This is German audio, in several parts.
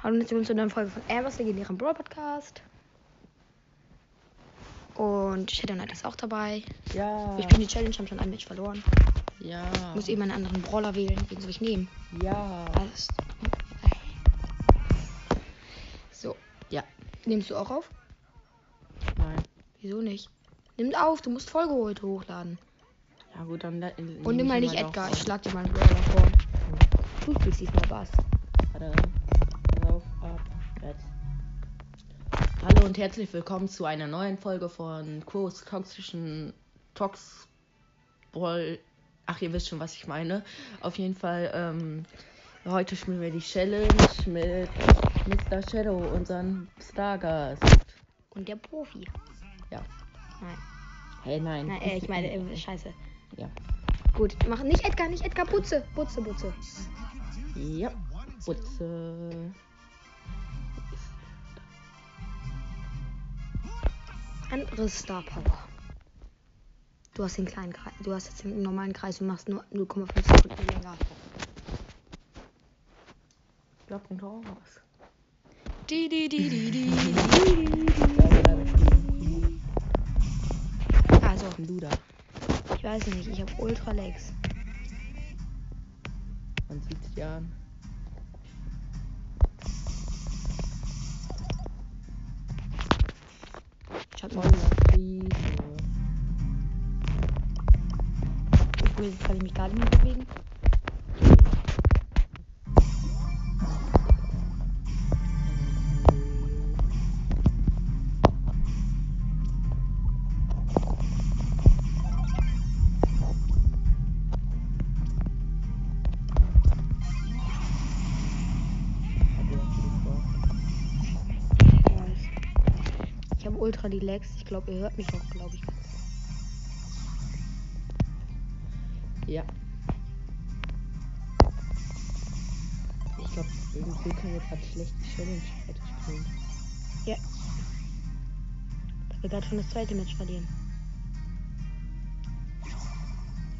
Hallo und herzlich willkommen zu einer neuen Folge von Ambers legendären Brawl Podcast. Und Shadow Knight ist auch dabei. Ja. Wir spielen die Challenge, haben schon ein Match verloren. Ja. Ich muss eben einen anderen Brawler wählen. Wen soll ich nehmen? Ja. Alles. So. Ja. Nimmst du auch auf? Nein. Wieso nicht? Nimm auf, du musst Folge heute hochladen. Ja gut, dann. Und nimm ich mal nicht Edgar, ich schlag dir mal einen Brawler vor. Du spielst diesmal Bass. Warte. Jetzt. Hallo und herzlich willkommen zu einer neuen Folge von Crows toxischen Tox Ball. Ach, ihr wisst schon, was ich meine. Auf jeden Fall, ähm, heute spielen wir die Challenge mit Mr. Shadow, unseren Stargast. Und der Profi. Ja. Nein. Hey, nein. Nein, äh, ich meine, äh, scheiße. Ja. Gut, mach nicht Edgar, nicht Edgar, Butze. Butze, Butze. Ja. Putze. Andere Star Power. Du hast den kleinen Kreis. Du hast jetzt den normalen Kreis und machst nur 0,5 Sekunden länger. Ich glaube, bringt auch was. Die, die, die, die, die. Also, Luda. ich weiß nicht, ich habe Ultra Legs. Man sieht's dir an. Ich hab Voller Friede. Jetzt kann ich mich gar nicht mehr bewegen. Habe Ultra die Legs. Ich glaube, ihr hört mich auch, glaube ich. Ja. Ich glaube, irgendwie können wir gerade schlecht Challenge weiterspielen. Ja. Da wir gerade schon das zweite Match verlieren.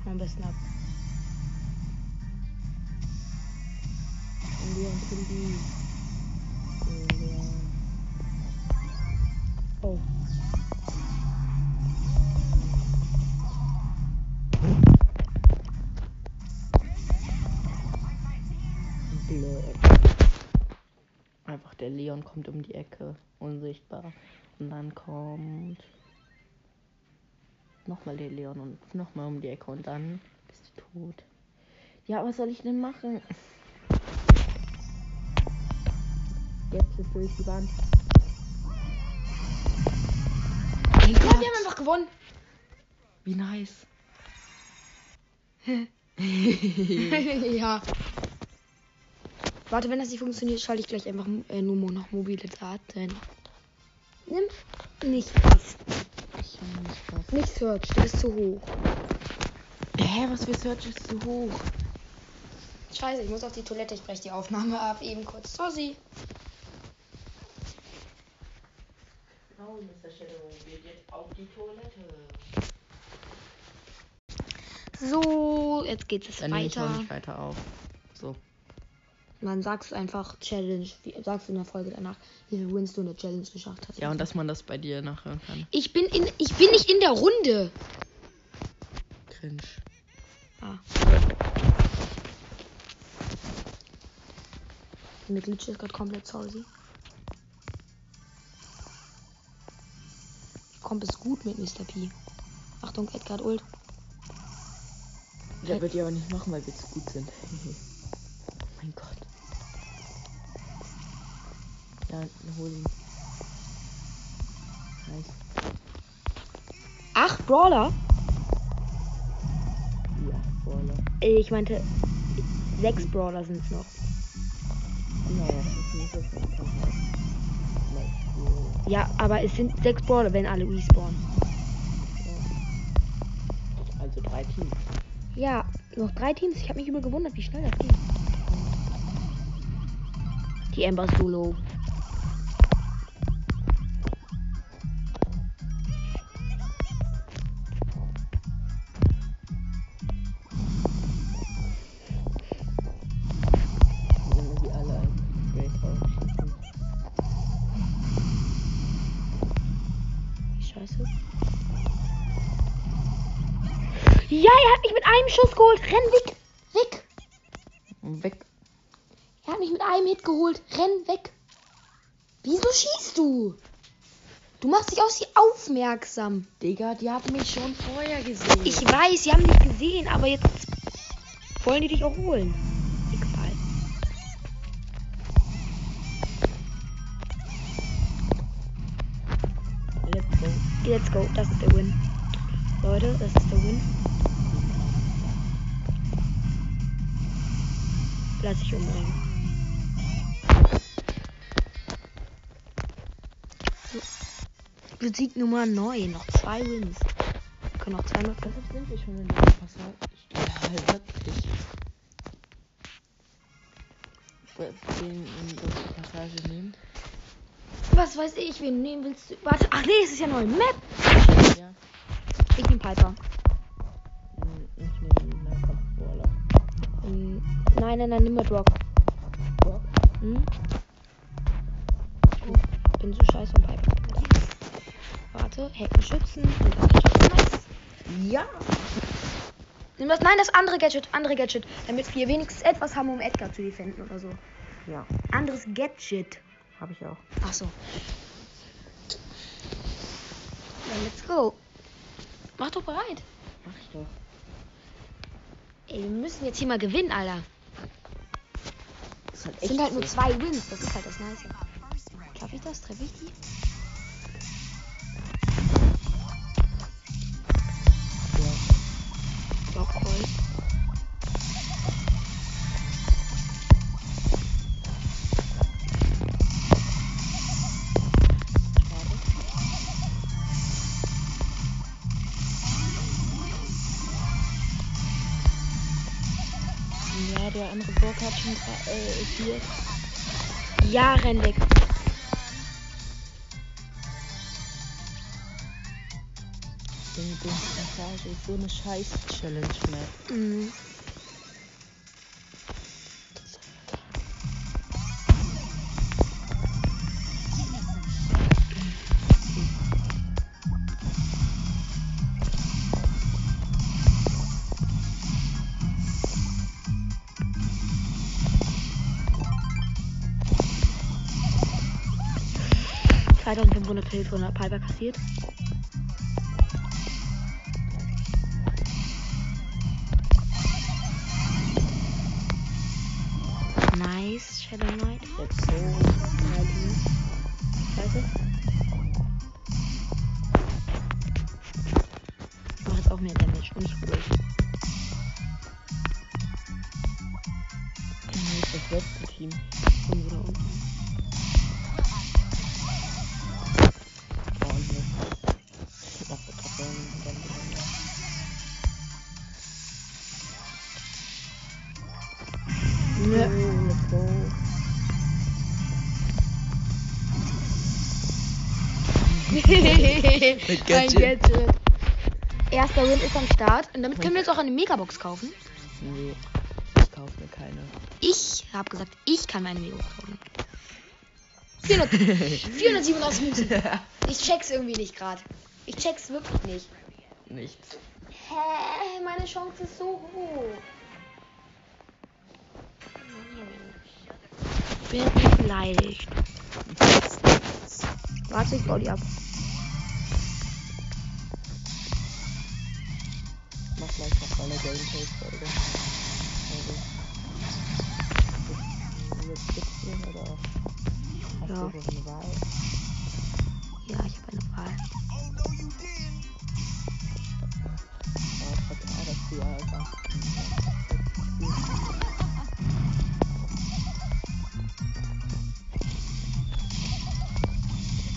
Am besten ab. Und wir Oh. Blöd. Einfach der Leon kommt um die Ecke, unsichtbar. Und dann kommt nochmal der Leon und nochmal um die Ecke und dann ist sie tot. Ja, was soll ich denn machen? Jetzt ist durch die Wand. Mein Gott, wir haben einfach gewonnen. Wie nice. ja. Warte, wenn das nicht funktioniert, schalte ich gleich einfach äh, nur noch mobile Daten. Nimm nicht was. Ich nicht was. Nicht Search, der ist zu hoch. Hä, was für Search ist zu hoch? Scheiße, ich muss auf die Toilette. Ich breche die Aufnahme ab. Eben kurz. Sorry. Mr. Shadow geht jetzt auf die Toilette. So, jetzt geht es Dann nehme ich weiter. nicht weiter auf. So. Man sagst einfach Challenge. Wie, sagst du in der Folge danach, wie viel Wins du in der Challenge geschafft hast. Ja, und dass man das bei dir nachhören kann. Ich bin in. Ich bin nicht in der Runde. Cringe. Ah. Mit Glitch ist gerade komplett sorry. Kommt es gut mit Mr. P. Achtung, Edgar Ult. Der wird ja aber nicht machen, weil wir zu gut sind. oh mein Gott. Ja, hol ihn. Nice. Ach, Brawler? Ja, Baller. Äh, Ich meinte, sechs Brawler sind es noch. Ja, ja, das ist halt. Zum Beispiel. Ja, aber es sind sechs Brawler, wenn alle respawnen. Ja. Also drei Teams. Ja, noch drei Teams. Ich habe mich über gewundert, wie schnell das ging. Die Ember Solo. scheiße. Ja, er hat mich mit einem Schuss geholt. Renn weg. Weg. Weg. Er hat mich mit einem Hit geholt. Renn weg. Wieso schießt du? Du machst dich auf sie aufmerksam. Digga, die haben mich schon vorher gesehen. Ich weiß, sie haben dich gesehen, aber jetzt wollen die dich auch holen. Let's go. Das ist der Win. Leute, das ist der Win. Lass ich umbringen. So. Sieg Nummer 9. Noch zwei Wins. Wir können noch zweimal Deshalb sind wir schon in der Passage. Ja, wirklich. Den in die Passage nehmen. Was weiß ich, wen nehmen willst du? Warte, ach nee, es ist ja neue Map. Ja. Ich nehme Piper. Ich nehme. Hm, Nein, nein, nein, nimm mal Brock. Brock? Hm? Ich bin so scheiße am Piper. Warte, dann Nice. Ja. Nimm das, nein, das andere Gadget, andere Gadget, damit wir wenigstens etwas haben, um Edgar zu defenden oder so. Ja, Anderes Gadget. Habe ich auch. Ach so. Ja, let's go. Mach doch bereit. Mach ich doch. Ey, wir müssen jetzt hier mal gewinnen, Alter. Das halt Es sind halt nur zwei Wins, das ist halt das Nice. Schaffe ich das? Treffe ich die? Ja, der andere Bock hat schon äh, vier. Ja, renn weg. So eine scheiß Challenge-Map. Mhm. ...2500 Kills von der Piper kassiert. Nice, Shadow Knight. Let's go. Heidi. Scheiße. Ich mach jetzt auch mehr Damage und ich ruhig. Das letzte Team? Und wieder unten. Ein Gadget. Gadget. Erster Win ist am Start. Und damit können wir jetzt auch eine Megabox kaufen. Nee, ich kaufe mir keine. Ich habe gesagt, ich kann meine Megabox kaufen. 400, 487 Münzen. Ich check's irgendwie nicht gerade. Ich check's wirklich nicht. Nichts. Hä? Meine Chance ist so hoch. Ich bin beleidigt. Warte, ich baue die ab. Mach gleich noch eine Gameplay-Folge. Also. Jetzt sitzen oder hast Ja. du so eine Wahl? Ja, ich habe eine Wahl. Ja, ich hab klar, dass du ja einfach.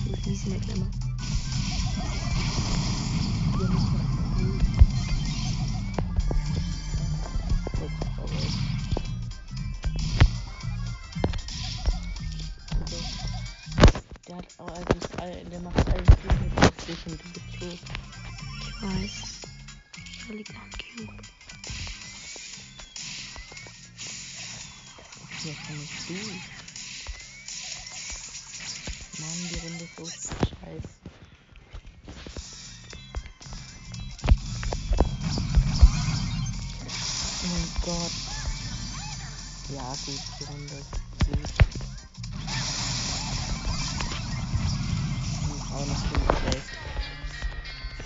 Ich muss easy Ja, gut, 400. Aber noch 511.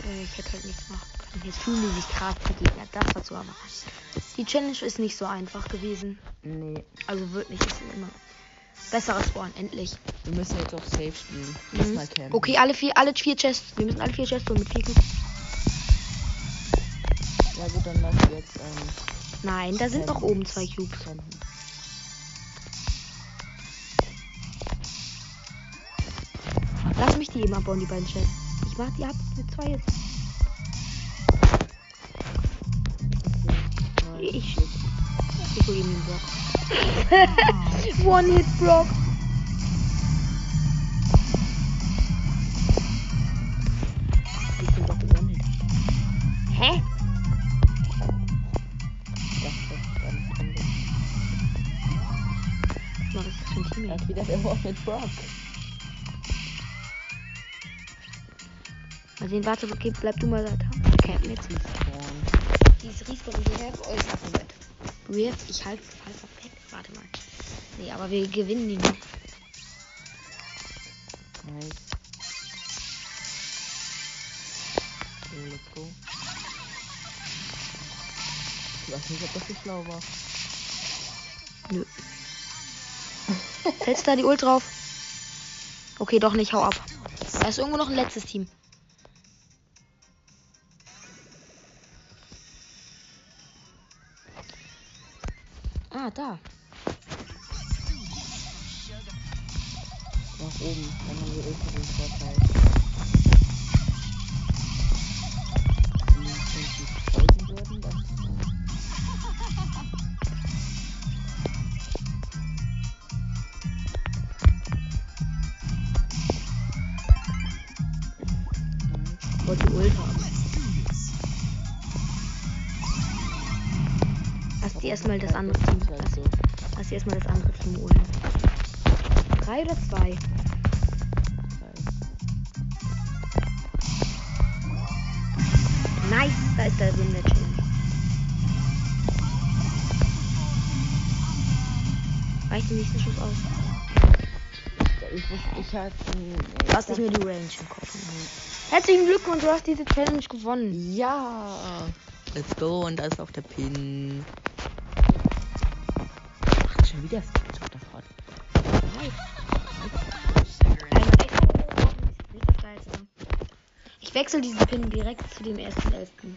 Äh, ich hätte halt nichts machen können. Jetzt fühlen die sich gerade die Gegner. Das war zu aber. Die Challenge ist nicht so einfach gewesen. Nee, Also wird nicht. Ist immer besseres Spawn. Endlich. wir müssen jetzt auch safe spielen. Mhm. Campen. Okay, alle vier, alle vier Chests. Wir müssen alle vier Chests holen mit vier. Ja gut, dann lass jetzt ähm, Nein, da sind noch oben zwei Cubes. Lass mich die eben abbauen, die beiden Chests. Ich mach die ab mit zwei jetzt. Ich, ich hol ihm den Block. One-Hit-Block. Ich Er wieder der Wort mit Brock. Mal sehen, warte, okay, bleib du mal da. Okay, jetzt. Respawn. Dieses und wir have euch abgewehrt. Riff, ich halte falsch weg. Warte mal. Nee, aber wir gewinnen die nicht. Nice. So, let's go. Ich weiß nicht, ob das so schlau war. Nö. Setz da die Ult drauf. Okay, doch nicht, hau ab. Da ist irgendwo noch ein letztes Team. Ah, da. Nach oben, dann haben wir ultra erstmal das andere Team. Ist halt Lass, so. lass die erstmal das andere Team holen. Drei oder zwei? Nice, da ist der Win der Challenge. Reicht den nächsten Schuss aus. Ich, ich, ich hatte. Lass dich mir die Range im Kopf. Herzlichen Glückwunsch, du hast diese Challenge gewonnen. Ja! Let's go, und da ist auch der Pin. Wieder Screenshot davon. Ich wechsle diesen Pin direkt zu dem ersten elften.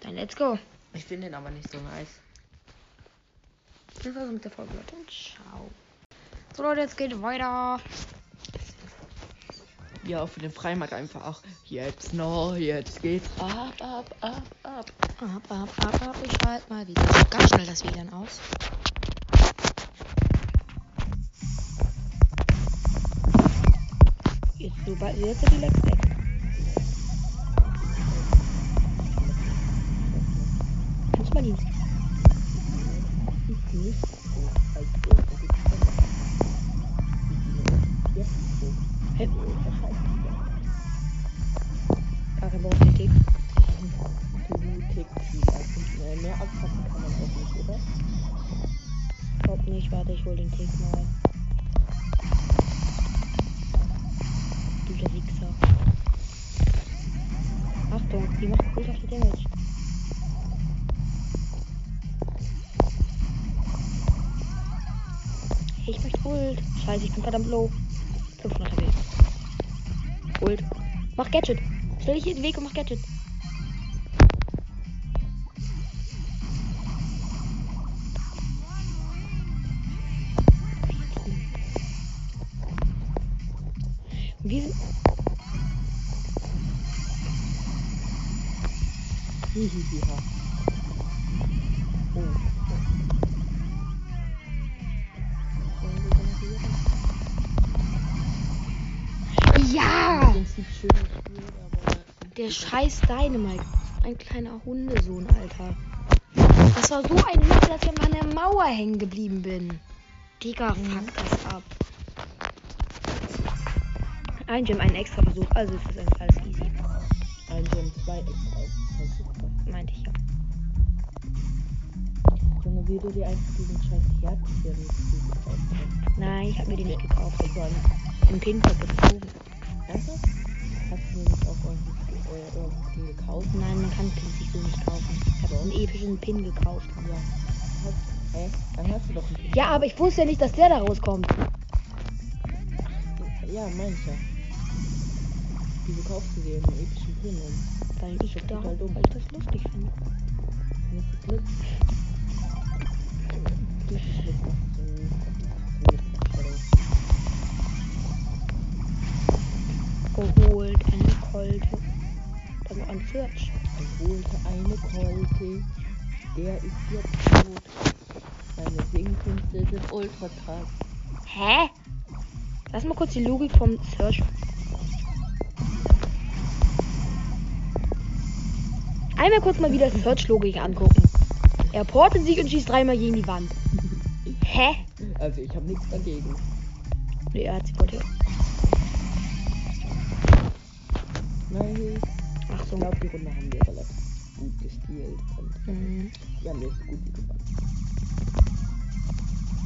Dann let's go. Ich finde den aber nicht so nice. Das war's mit der Folge, Leute. Und ciao. So Leute, jetzt geht weiter. Ja, für den Freimarkt einfach. Jetzt noch, jetzt geht's ab, ab, ab, ab. Ab, ab, ab, ab. Ich schalte mal wieder ganz schnell das WLAN aus. Sobald jetzt sind die Lex weg. Du mal die Sieht nicht kein Bock auf den Tick. Also, mehr abpacken kann man auch nicht, oder? Glaub nicht, warte, ich hol den Tick mal. Ult. Scheiße, ich bin verdammt low. 500 HP. Ult. Mach Gadget. Stell dich hier in den Weg und mach Gadget. Wir sind. Hihihiha. Der scheiß Dynamite. Ein kleiner Hundesohn, Alter. Das war so ein Mist, dass ich an der Mauer hängen geblieben bin. Digga, fuck das ab. Ein Gem, ein extra Versuch. Also ist das alles easy. Ein Gem, zwei extra. Super. Meinte ich ja. Junge, wie du dir einfach diesen scheiß Herzchen gekauft hast. Nein, ich habe mir die nicht gekauft. Das war Im Pinpack gezogen. Ernsthaft? Hast du mir nicht auch irgendwie, äh, irgendwie gekauft? Nein, man kann Pins sich so nicht kaufen. Ich habe einen epischen Pin gekauft. Ja. Hä? Dann hast du doch einen Ja, aber ich wusste ja nicht, dass der da rauskommt. Ja, ich ja. Wieso kaufst du dir einen epischen Pin? Und Weil ich da, total dumm. weil ich das lustig finde. findest du Glück, was du Geholt, eine Kolte. Dann noch ein Search. Er holte eine Kolte. Der ist jetzt tot. Seine Singkünste sind ultra krass. Hä? Lass mal kurz die Logik vom Search. Einmal kurz mal wieder Search-Logik angucken. Er portet sich und schießt dreimal gegen die Wand. Hä? Also ich habe nichts dagegen. Nee, er hat sie portiert. Nein. Ich so. die Runde haben wir relativ gut gespielt. Und Mhm. wir haben jetzt gut gewonnen.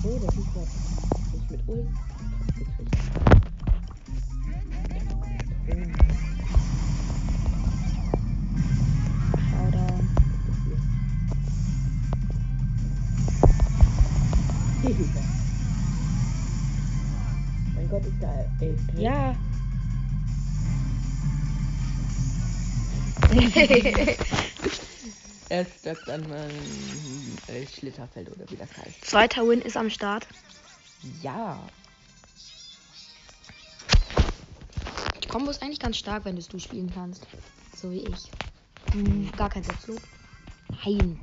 Oh, der Typ hat mich mit Ult gekriegt. Showdown. mein Gott, ist da AFK? Ja. Er steckt an meinem äh, Schlitterfeld oder wie das heißt. Zweiter Win ist am Start. Ja. Die Combo ist eigentlich ganz stark, wenn du spielen kannst. So wie ich. Hm, gar kein Selbstlob. Nein.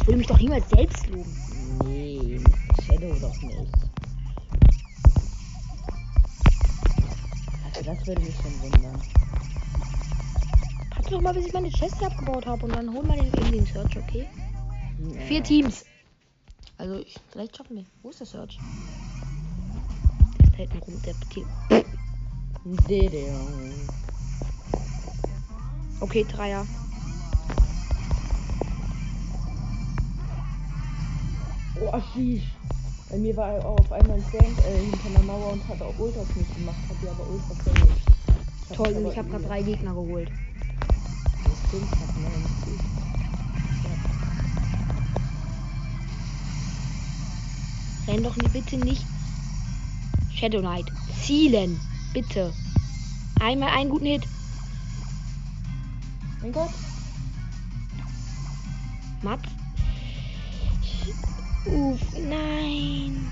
Ich will mich doch niemals selbst loben. Nee, Shadow doch nicht. Also das würde mich schon wundern. Warte doch mal, bis ich meine Chest abgebaut habe und dann hol mal den, eben den Search, okay? Nee. Vier Teams. Also, ich, vielleicht schaffen wir. Wo ist der Search? Der ist da hinten rum, der Team. Okay, Dreier. Oh, schieß. Bei mir war er auf einmal ein Frank äh, hinter einer Mauer und hat auch Ult auf mich gemacht, hat die aber Ult verfehlt. hab Toll, ich habe gerade drei Gegner geholt. Stimmt, hat mir nicht gut. Renn doch bitte nicht. Shadow Knight. Zielen. Bitte. Einmal einen guten Hit. Mein Gott. Matt. Uff, nein.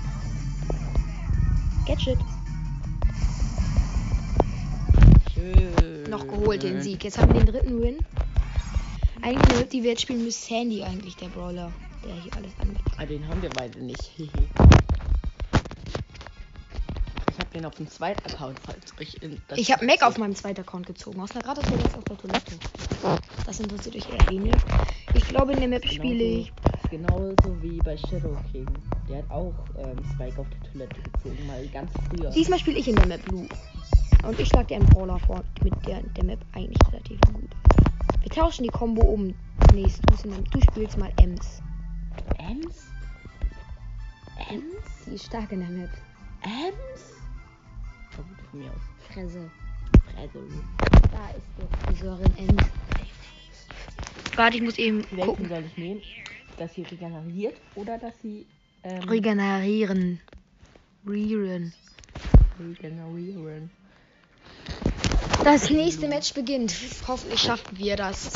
Gadget. Schön. Noch geholt den Sieg. Jetzt haben wir den dritten Win. Eigentlich, eine, die wir jetzt spielen, müsste Sandy eigentlich der Brawler, der hier alles angeht. Ah, den haben wir beide nicht. ich habe den auf dem zweiten Account, falls euch in Ich habe Mac auf meinem zweiten Account gezogen. Aus der gratis jetzt auf der Toilette. Das interessiert euch eher wenig. Ich glaube, in der Map spiele ich. Genauso wie bei Shadow King. Der hat auch ähm, Spike auf der Toilette gezogen, mal ganz früher. Diesmal spiele ich in der Map Blue. Und ich schlag dir einen Brawler vor, mit der, der Map eigentlich relativ gut. Wir tauschen die Combo um. Nee, du, du spielst mal Ems. Ems? Ems? Sie ist stark in der Map. Ems? Oh, gut, von mir aus. Fresse. Fresse. Da ist der Friseurin Ems. Warte, ich muss eben Welchen gucken. soll ich nehmen? Dass sie regeneriert oder dass sie ähm, Regenerieren. Rieren. regenerieren? Das nächste Match beginnt. Hoffentlich schaffen wir das.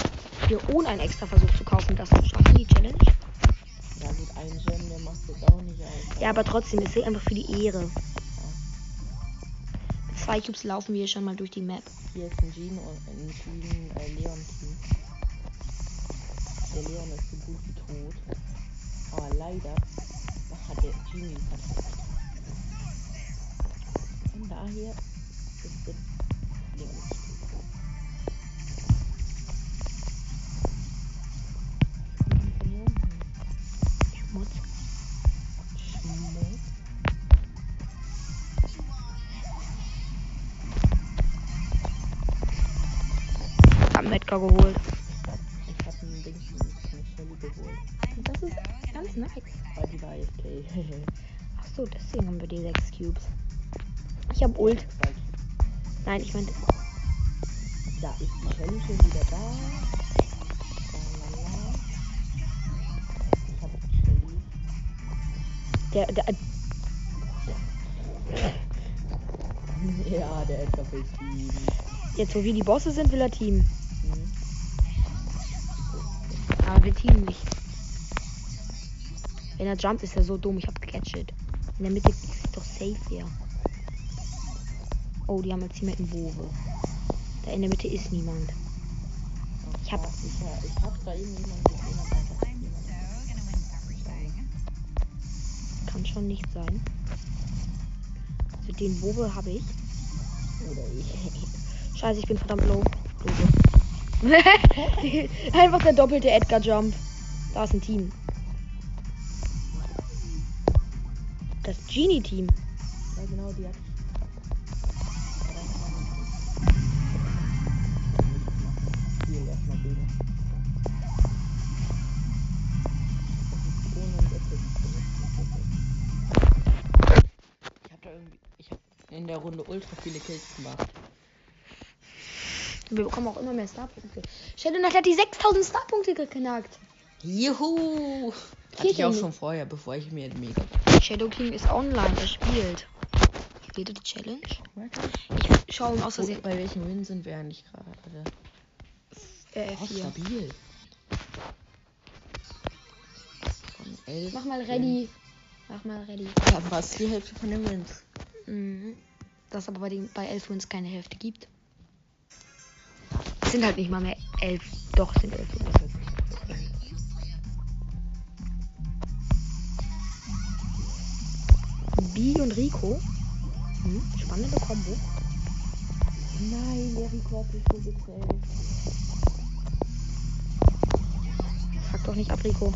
Hier ohne einen extra Versuch zu kaufen, das zu schaffen, die Challenge. Ja gut, ein Gem, der macht jetzt auch nicht aus. Ja, aber trotzdem, es ist einfach für die Ehre. Mit zwei Cubes laufen wir schon mal durch die Map. Hier ist ein Jean und ein Jean äh, Leon Team. Der Leon ist so gut wie tot. Aber leider hat der Jean ihn verfolgt. Von daher ist der Von Metka geholt. Ich hab ein Ding, eine Shelly. Shelly geholt. Das ist ganz nice. Weil die war AFK. Ach so, deswegen haben wir die 6 Cubes. Ich hab Ult. Nein, ich meinte. Da ist die Shelly schon wieder da. Lalala. Ich hab Shelly. Der, der, Ja, der Edgar will Team. jetzt, wo wir die Bosse sind, will er Team. Hm. Aber wir teamen nicht. Wenn er jumpt, ist er so dumm. Ich hab gecatcht. In der Mitte ist doch safe hier. Oh, die haben als Teammate einen Bowe. Da in der Mitte ist niemand. Ich hab- Ich, hab- ich hab da eben jemanden gesehen, aber einfach niemand. Kann schon nicht sein. Also den Bowe habe ich. Oder ich. Scheiße, ich bin verdammt low. Einfach der doppelte Edgar Jump. Da ist ein Team. Das Genie-Team. Ja, genau, die hat. Erstmal gegen. Ich hab da irgendwie. Ich hab in der Runde ultra viele Kills gemacht. Wir bekommen auch immer mehr Starpunkte. Shadow Knight hat die 6000 Starpunkte geknackt. Juhu! Hatte Geht ich ja auch nicht. schon vorher, bevor ich mir den Mega. Shadow King ist online, er spielt. Spielt er die Challenge? Ich schaue ihm aus Versehen. Bei welchem Win sind wir eigentlich gerade? Äh, Oh, F4. stabil. Von 11. Mach mal ready. Mach mal ready. Ja, fast die Hälfte von den Wins. Mhm. Dass aber bei, den, bei 11 Wins keine Hälfte gibt. Sind halt nicht mal mehr 11. Doch, sind 11 Wins. B und Rico. Hm, spannende Kombo. Nein, der Rico hat sich so gezählt. Fuck doch nicht ab, Rico.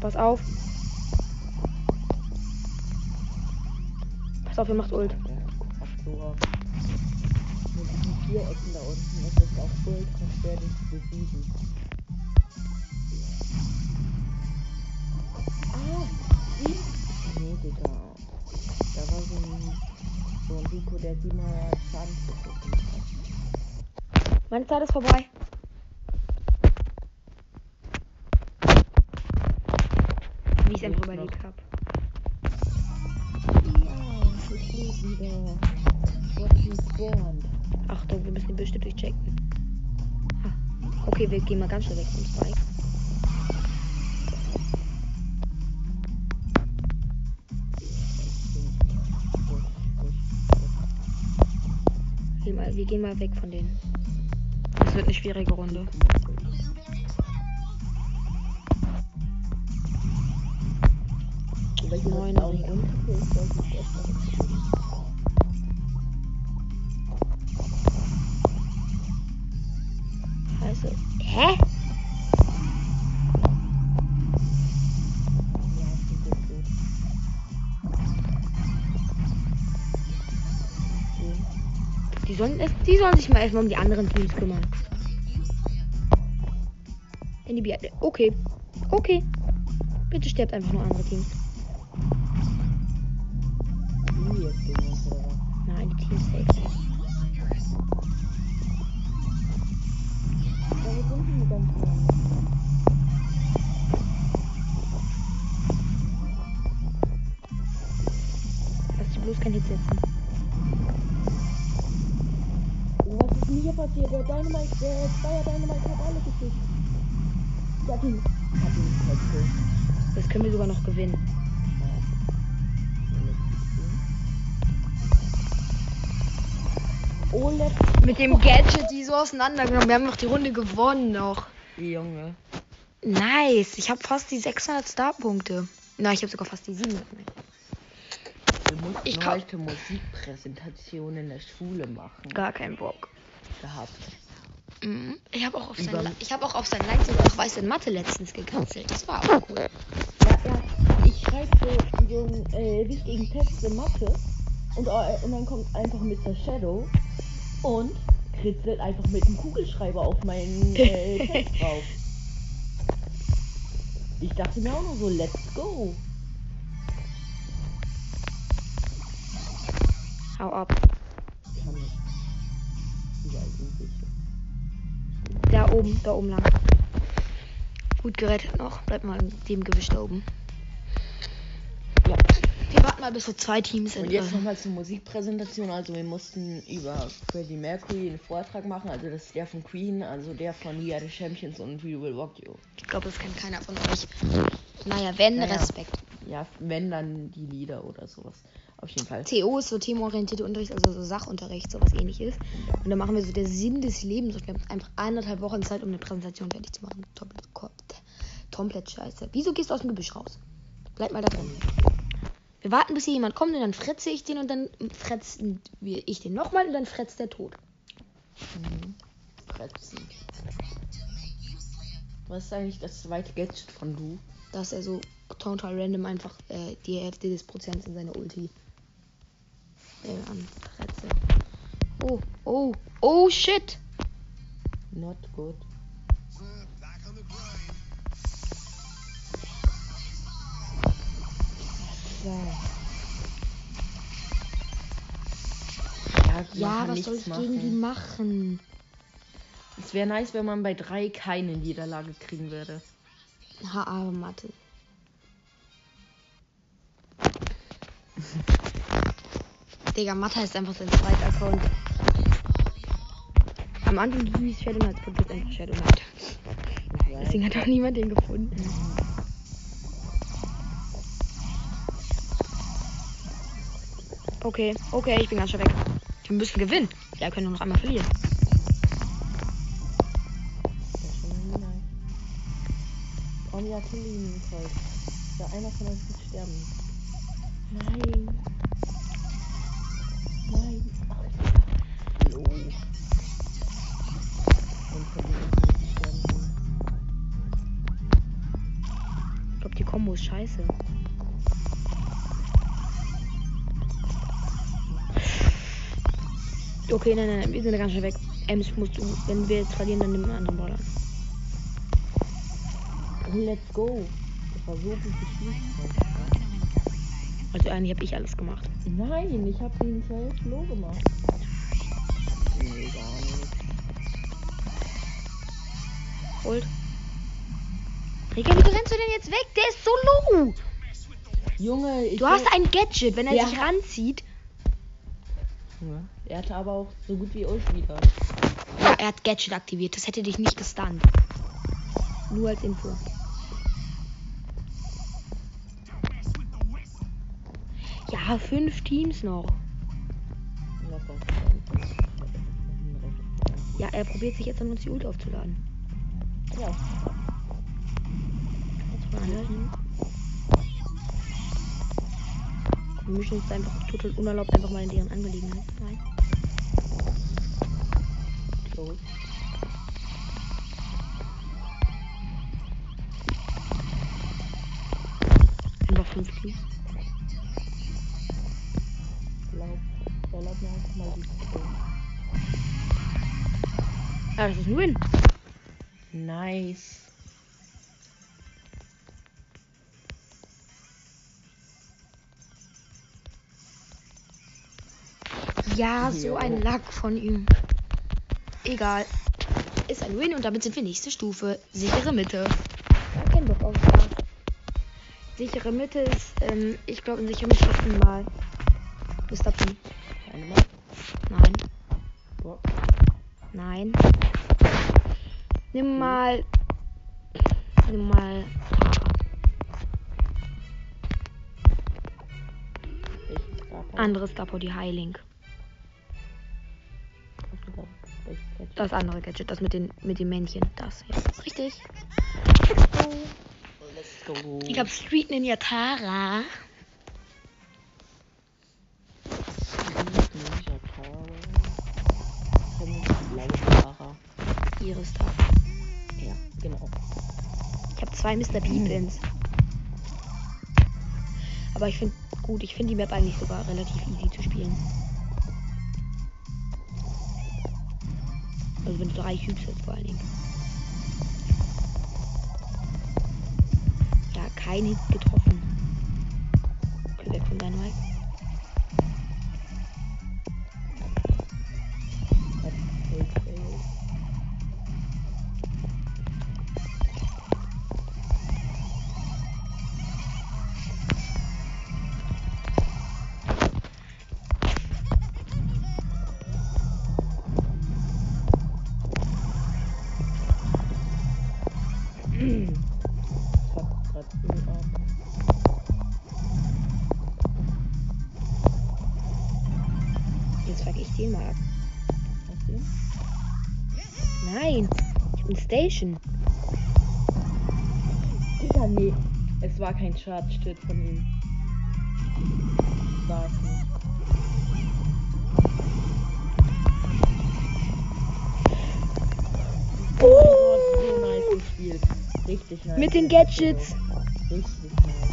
Pass auf. Pass auf, ihr macht Ult. Vier Ecken da unten ist es auch ultra schwer, den zu besiegen. Ah! wie? Nee, Digga. Da war so ein, so ein Rico, der 700 Schaden zugefügt hat. Meine Zeit ist vorbei. Wie ich es einfach Lebt noch. überlegt habe. Achtung, wir müssen Büsche durchchecken. Okay, wir gehen mal ganz schnell weg vom Spike. Wir gehen mal weg von denen. Das wird eine schwierige Runde. Neun Rico. Scheiße. Hä? Die sollen, es- die sollen sich mal erstmal um die anderen Teams kümmern. Okay. Okay. Bitte sterbt einfach nur andere Teams. Bloß kein Hit setzen. Was ist denn hier passiert? Der Dynamite, der Zweier Dynamite hat alle gekriegt. Der hat ihn. Hat ihn gekriegt. Das können wir sogar noch gewinnen. Let's Mit dem Gadget die so auseinandergenommen. Wir haben noch die Runde gewonnen noch. Junge. Nice. Ich habe fast die 600 Starpunkte. Na, ich habe sogar fast die 700. Wir mussten Ich kau- heute Musikpräsentation in der Schule machen. Gar keinen Bock. Gehabt. Mhm. Ich habe auch auf Über- sein, ich habe auch auf sein Like sogar weiß in Mathe letztens gecancelt. Das war auch cool. Ja, ja. Ich schreibe so, einen äh, wichtigen Text in Mathe und, äh, und dann kommt einfach Mr. Shadow und kritzelt einfach mit dem Kugelschreiber auf meinen äh, Text drauf. Ich dachte mir auch nur so, let's go. Hau ab. Da oben, da oben lang. Gut gerettet noch. Bleib mal in dem Gewisch da oben. Ja. Wir warten mal, bis so zwei Teams sind. Und jetzt nochmal zur Musikpräsentation. Also wir mussten über Freddie Mercury einen Vortrag machen. Also das ist der von Queen, also der von We Are the Champions und We Will Rock You. Ich glaube, das kennt keiner von euch. Naja, wenn, Naja. Respekt. Ja, wenn dann die Lieder oder sowas. Auf jeden Fall. TO ist so themenorientierte Unterricht, also so Sachunterricht, sowas ähnliches. Und dann machen wir so der Sinn des Lebens und wir haben einfach eineinhalb Wochen Zeit, um eine Präsentation fertig zu machen. Komplett, scheiße. Wieso gehst du aus dem Gebüsch raus? Bleib mal da drin. Wir warten, bis hier jemand kommt und dann fretze ich den und dann fretzen wir ich den nochmal und dann fretzt der tot. Mhm. Pretzen. Was ist eigentlich das zweite Gadget von du? Dass er so total random einfach äh, die Hälfte des Prozents in seine Ulti äh, anfretze. Oh, oh, oh shit! Not good. Ja. Ja, Ja, was soll ich machen. gegen die machen? Es wäre nice, wenn man bei drei keine Niederlage kriegen würde. HA Mathe. Digga, Mathe ist einfach sein zweiter Account. Am Anfang hieß Shadow Knight Project einfach Shadow Knight. Deswegen hat auch niemand den gefunden. Okay, okay, ich bin ganz schön weg. Wir müssen gewinnen. Ja, können nur noch einmal verlieren. Komm, ja, kill ihn, Nicole. Ja, einer von uns wird sterben. Nein. Scheiße. Okay, nein, nein, wir sind ganz schnell weg. Ems musst du, wenn wir jetzt verlieren, dann nimm einen anderen Ball an. Oh, let's go. Das war so gut gespielt. Also eigentlich habe ich alles gemacht. Nein, ich hab ihn selbst low gemacht. Nee, gar nicht. Holt. Digga, wieso rennst du denn jetzt weg? Der ist so low. Junge, ich Du hast ein Gadget, wenn er Ja. sich ranzieht. Ja, Er hatte aber auch so gut wie euch wieder. Ja, er hat Gadget aktiviert. Das hätte dich nicht gestunt. Nur als Info. Ja, fünf Teams noch. Ja, er probiert sich jetzt an uns die Ult aufzuladen. Ja, Wir mischen uns einfach total unerlaubt einfach mal in deren Angelegenheiten rein. close. Einfach fünf Teams. Glaub, erlaub mir einfach mal die. Ja, das ist ein Win. Nice. Ja, so ein Lack von ihm. Egal. Ist ein Win und damit sind wir nächste Stufe. Sichere Mitte. Kein Bock auf Spaß. Sichere Mitte ist, ähm, ich glaube, in sichere Mitte ist mal Mr. P. Nein, Boah. nein. Nimm mal. Nimm mal. Anderes Star die Heilink. Das andere Gadget, das mit den mit dem Männchen. Das, ja. Richtig. Let's go. Ich hab Street Ninja Tara. Ninja die blaue Tara. Iris Tara. Ja, genau. Ich habe zwei Mr. P-Pins. Aber ich finde gut, ich finde die Map eigentlich sogar relativ easy zu spielen. Also wenn du drei Cubes hast vor allen Dingen. Ja, kein Hit getroffen. Station. Digga, nee. Es war kein Charge-Shit von ihm. War es nicht. Oh mein Gott, so nice gespielt. Richtig nice. Mit den Gadgets. Richtig nice.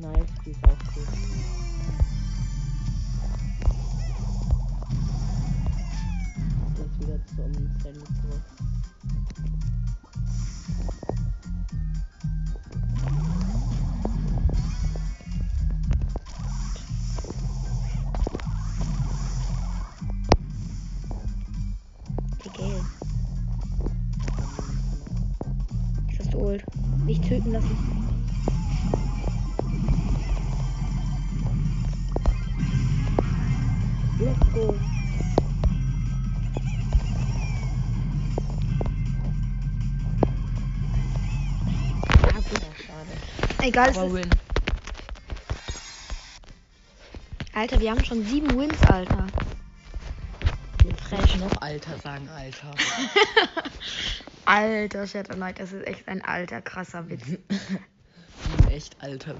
Nice, die ist auch gut. Wieder zum Sandy zurück. Egal, Aber win. Alter, wir haben schon sieben Wins, Alter. Fresh noch Alter sagen, Alter. Alter, Shadow Knight, das ist echt ein alter, krasser Witz. Echt alter